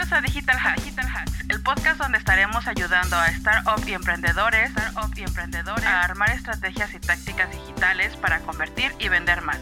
Bienvenidos a Digital Hacks, el podcast donde estaremos ayudando a startup y y emprendedores a armar estrategias y tácticas digitales para convertir y vender más.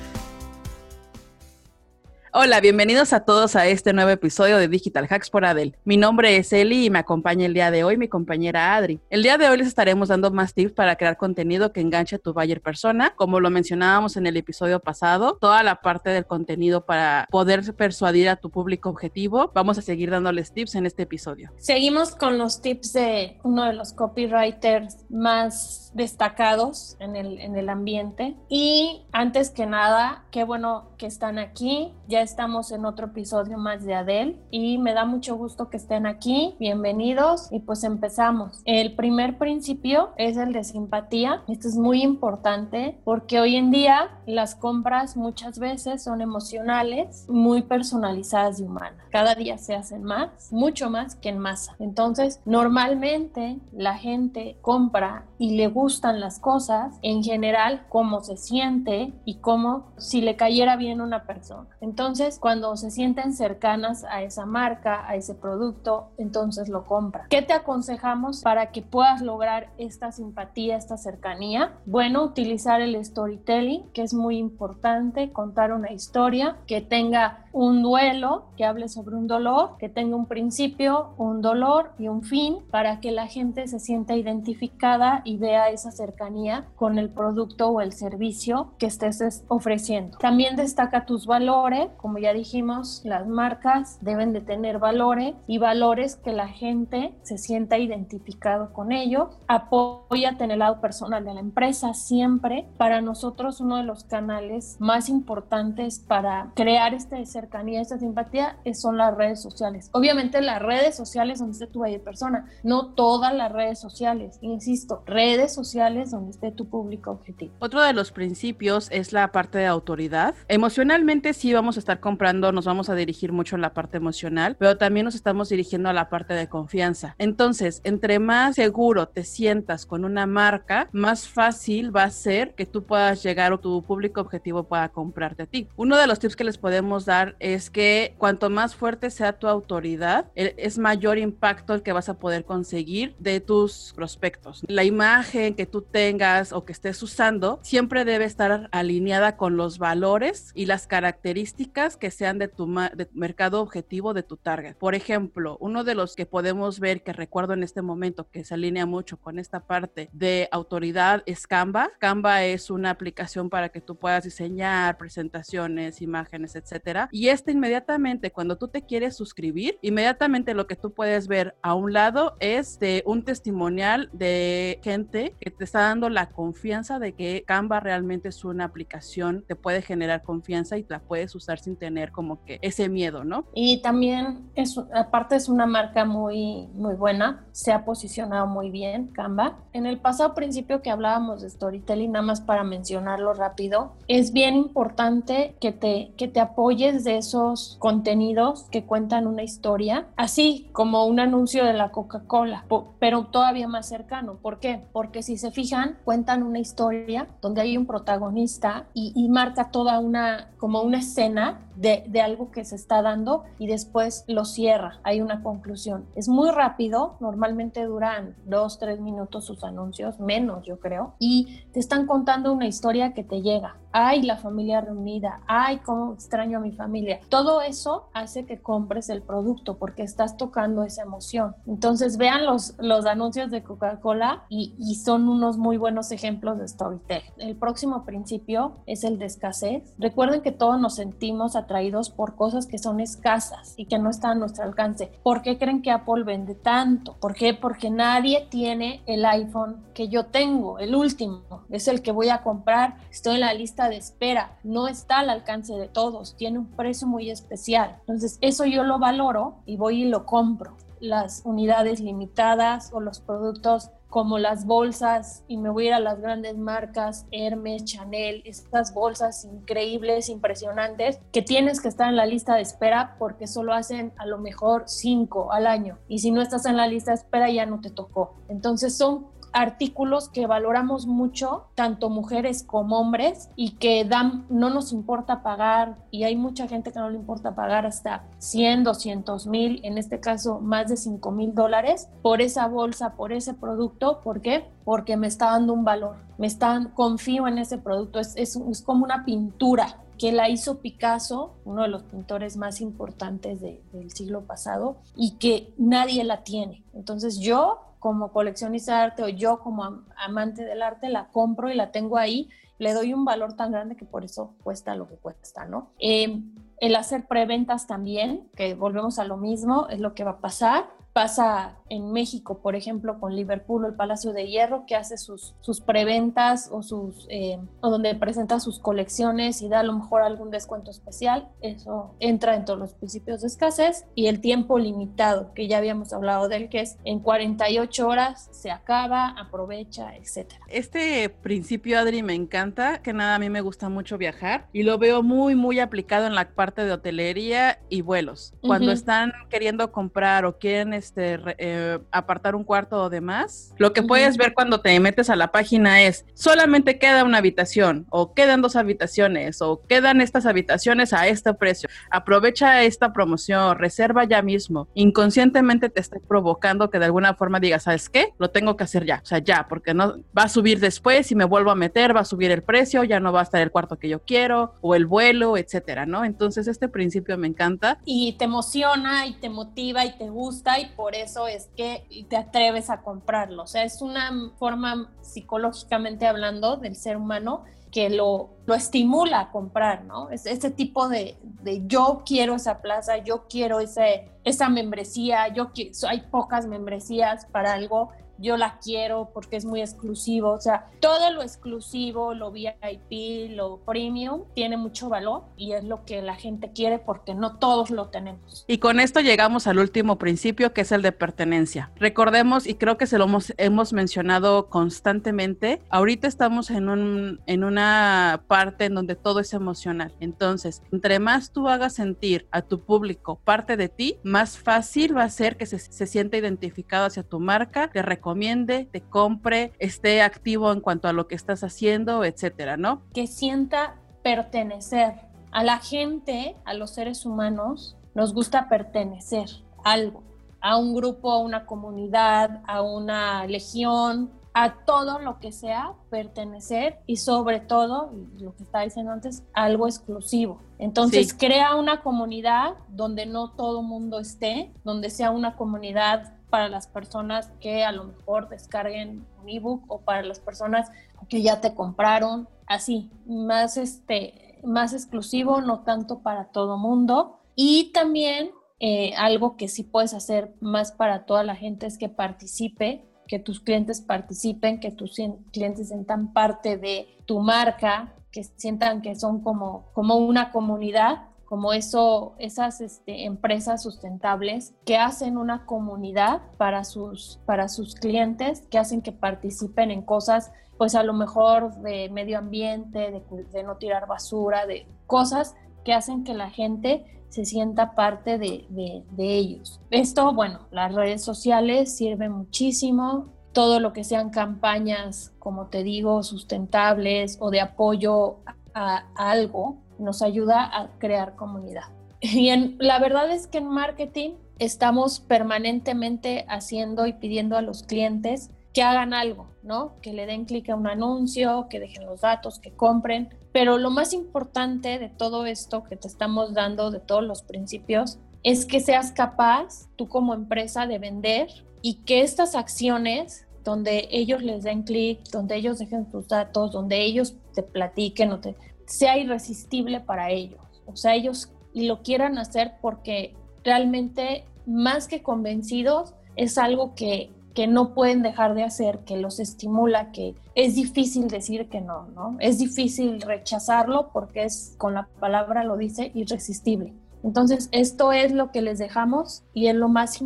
Hola, bienvenidos a todos a este nuevo episodio de Digital Hacks por Adel. Mi nombre es Eli y me acompaña el día de hoy mi compañera Adri. El día de hoy les estaremos dando más tips para crear contenido que enganche a tu buyer persona. Como lo mencionábamos en el episodio pasado, toda la parte del contenido para poder persuadir a tu público objetivo. Vamos a seguir dándoles tips en este episodio. Seguimos con los tips de uno de los copywriters más destacados en el, en el ambiente. Y antes que nada, qué bueno que están aquí. Estamos en otro episodio más de Adel y me da mucho gusto que estén aquí. Bienvenidos y pues empezamos. El primer principio es el de simpatía. Esto es muy importante porque hoy en día las compras muchas veces son emocionales, muy personalizadas y humanas. Cada día se hacen más, mucho más que en masa. Entonces, normalmente la gente compra y le gustan las cosas, en general, cómo se siente y cómo si le cayera bien una persona. Entonces, cuando se sienten cercanas a esa marca, a ese producto, entonces lo compran. ¿Qué te aconsejamos para que puedas lograr esta simpatía, esta cercanía? Bueno, utilizar el storytelling, que es muy importante, contar una historia que tenga un duelo, que hable sobre un dolor, que tenga un principio, un dolor y un fin, para que la gente se sienta identificada y vea esa cercanía con el producto o el servicio que estés ofreciendo. También destaca tus valores, como ya dijimos, las marcas deben de tener valores y valores que la gente se sienta identificado con ellos. Apóyate en el lado personal de la empresa siempre. Para nosotros uno de los canales más importantes para crear esta cercanía, esta simpatía son las redes sociales. Obviamente las redes sociales donde esté tu persona, no todas las redes sociales. Insisto, redes sociales donde esté tu público objetivo. Otro de los principios es la parte de autoridad. Emocionalmente sí vamos a estar comprando, nos vamos a dirigir mucho en la parte emocional, pero también nos estamos dirigiendo a la parte de confianza. Entonces, entre más seguro te sientas con una marca, más fácil va a ser que tú puedas llegar o tu público objetivo pueda comprarte a ti. Uno de los tips que les podemos dar es que cuanto más fuerte sea tu autoridad, es mayor impacto el que vas a poder conseguir de tus prospectos. La imagen que tú tengas o que estés usando siempre debe estar alineada con los valores y las características que sean de tu, mercado objetivo, de tu target. Por ejemplo, uno de los que podemos ver que recuerdo en este momento que se alinea mucho con esta parte de autoridad es Canva. Canva es una aplicación para que tú puedas diseñar presentaciones, imágenes, etcétera. Y este inmediatamente cuando tú te quieres suscribir, inmediatamente lo que tú puedes ver a un lado es de un testimonial de gente que te está dando la confianza de que Canva realmente es una aplicación que puede generar confianza y la puedes usar sin tener como que ese miedo, ¿no? Y también es aparte es una marca muy muy buena, se ha posicionado muy bien Canva. En el pasado principio que hablábamos de storytelling, nada más para mencionarlo rápido, es bien importante que te que te apoyes de esos contenidos que cuentan una historia, así como un anuncio de la Coca-Cola, pero todavía más cercano. ¿Por qué? Porque si se fijan, cuentan una historia donde hay un protagonista y, y marca toda una, como una escena de, algo que se está dando y después lo cierra, hay una conclusión. Es muy rápido, normalmente duran dos, tres minutos sus anuncios, menos yo creo, y te están contando una historia que te llega. Ay, la familia reunida, ay, cómo extraño a mi familia. Todo eso hace que compres el producto porque estás tocando esa emoción. Entonces vean los, los anuncios de Coca-Cola y, y son unos muy buenos ejemplos de storytelling. El próximo principio es el de escasez. Recuerden que todos nos sentimos atraídos por cosas que son escasas y que no están a nuestro alcance. ¿Por qué creen que Apple vende tanto? ¿Por qué? Porque nadie tiene el iPhone que yo tengo, el último. Es el que voy a comprar. Estoy en la lista de espera. No está al alcance de todos. Tiene un precio muy especial. Entonces, eso yo lo valoro y voy y lo compro las unidades limitadas o los productos como las bolsas, y me voy a ir a las grandes marcas, Hermes, Chanel, estas bolsas increíbles, impresionantes, que tienes que estar en la lista de espera porque solo hacen a lo mejor cinco al año. Y si no estás en la lista de espera ya no te tocó. Entonces son artículos que valoramos mucho, tanto mujeres como hombres, y que dan, no nos importa pagar, y hay mucha gente que no le importa pagar hasta 100, 200 mil, en este caso más de 5 mil dólares, por esa bolsa, por ese producto. ¿Por qué? Porque me está dando un valor, me están, confío en ese producto, es, es, es como una pintura que la hizo Picasso, uno de los pintores más importantes del siglo pasado, y que nadie la tiene. Entonces yo como coleccionista de arte o yo como amante del arte la compro y la tengo ahí, le doy un valor tan grande que por eso cuesta lo que cuesta, ¿no? Em, el hacer preventas también, que volvemos a lo mismo, es lo que va a pasar pasa en México, por ejemplo, con Liverpool o el Palacio de Hierro, que hace sus, sus preventas o, sus, eh, o donde presenta sus colecciones y da a lo mejor algún descuento especial. Eso entra en todos los principios de escasez. Y el tiempo limitado, que ya habíamos hablado de él, que es en 48 horas se acaba, aprovecha, etc. Este principio, Adri, me encanta, que nada, a mí me gusta mucho viajar y lo veo muy, muy aplicado en la parte de hotelería y vuelos. Cuando están queriendo comprar o quieren este, eh, apartar un cuarto o demás, lo que puedes ver cuando te metes a la página es solamente queda una habitación o quedan dos habitaciones o quedan estas habitaciones a este precio. Aprovecha esta promoción, reserva ya mismo. Inconscientemente te está provocando que de alguna forma digas, ¿sabes qué? Lo tengo que hacer ya, o sea, ya, porque no va a subir después y me vuelvo a meter, va a subir el precio, ya no va a estar el cuarto que yo quiero o el vuelo, etcétera, ¿no? Entonces este principio me encanta. Y te emociona y te motiva y te gusta y por eso es que te atreves a comprarlo. O sea, es una forma psicológicamente hablando del ser humano que lo, lo estimula a comprar, ¿no? Es ese tipo de, de, yo quiero esa plaza, yo quiero ese, esa membresía, yo quiero, hay pocas membresías para algo, yo la quiero porque es muy exclusivo. O sea, todo lo exclusivo, lo VIP, lo premium, tiene mucho valor y es lo que la gente quiere porque no todos lo tenemos. Y con esto llegamos al último principio que es el de pertenencia. Recordemos, y creo que se lo hemos, hemos mencionado constantemente, ahorita estamos en, un, en una parte en donde todo es emocional. Entonces, entre más tú hagas sentir a tu público parte de ti, más fácil va a ser que se, se sienta identificado hacia tu marca, te recomiende, te compre, esté activo en cuanto a lo que estás haciendo, etcétera, ¿no? Que sienta pertenecer. A la gente, a los seres humanos, nos gusta pertenecer a algo, a un grupo, a una comunidad, a una legión, a todo lo que sea pertenecer y sobre todo, lo que estaba diciendo antes, algo exclusivo. Entonces crea una comunidad donde no todo mundo esté, donde sea una comunidad para las personas que a lo mejor descarguen un ebook o para las personas que ya te compraron, así, más este más exclusivo, no tanto para todo mundo. Y también eh, algo que sí puedes hacer más para toda la gente es que participe, que tus clientes participen, que tus clientes sientan parte de tu marca, que sientan que son como, como una comunidad como eso, esas este, empresas sustentables que hacen una comunidad para sus, para sus clientes, que hacen que participen en cosas, pues a lo mejor de medio ambiente, de, no tirar basura, de cosas que hacen que la gente se sienta parte de, de ellos. Esto, bueno, las redes sociales sirven muchísimo, todo lo que sean campañas, como te digo, sustentables o de apoyo a algo, nos ayuda a crear comunidad. Y la verdad es que en marketing estamos permanentemente haciendo y pidiendo a los clientes que hagan algo, ¿no? Que le den clic a un anuncio, que dejen los datos, que compren. Pero lo más importante de todo esto que te estamos dando, de todos los principios, es que seas capaz, tú como empresa, de vender y que estas acciones, donde ellos les den clic, donde ellos dejen sus datos, donde ellos te platiquen o te, sea irresistible para ellos. O sea, ellos lo quieran hacer porque realmente, más que convencidos, es algo que, que no pueden dejar de hacer, que los estimula, que es difícil decir que no, ¿no? Es difícil rechazarlo porque es, con la palabra lo dice, irresistible. Entonces, esto es lo que les dejamos y es lo más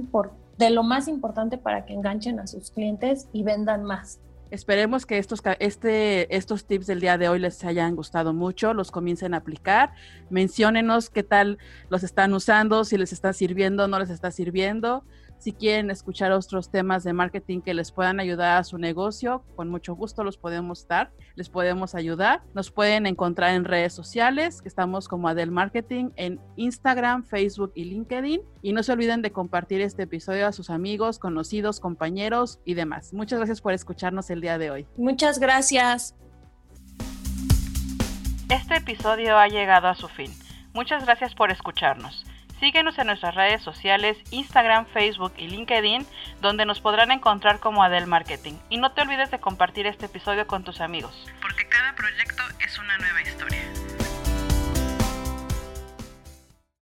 de lo más importante para que enganchen a sus clientes y vendan más. Esperemos que estos, este, estos tips del día de hoy les hayan gustado mucho, los comiencen a aplicar. Menciónenos qué tal los están usando, si les está sirviendo, no les está sirviendo. Si quieren escuchar otros temas de marketing que les puedan ayudar a su negocio, con mucho gusto los podemos dar, les podemos ayudar. Nos pueden encontrar en redes sociales, que estamos como Adel Marketing en Instagram, Facebook y LinkedIn. Y no se olviden de compartir este episodio a sus amigos, conocidos, compañeros y demás. Muchas gracias por escucharnos el día de hoy. Muchas gracias. Este episodio ha llegado a su fin. Muchas gracias por escucharnos. Síguenos en nuestras redes sociales, Instagram, Facebook y LinkedIn, donde nos podrán encontrar como Adel Marketing. Y no te olvides de compartir este episodio con tus amigos. Porque cada proyecto es una nueva historia.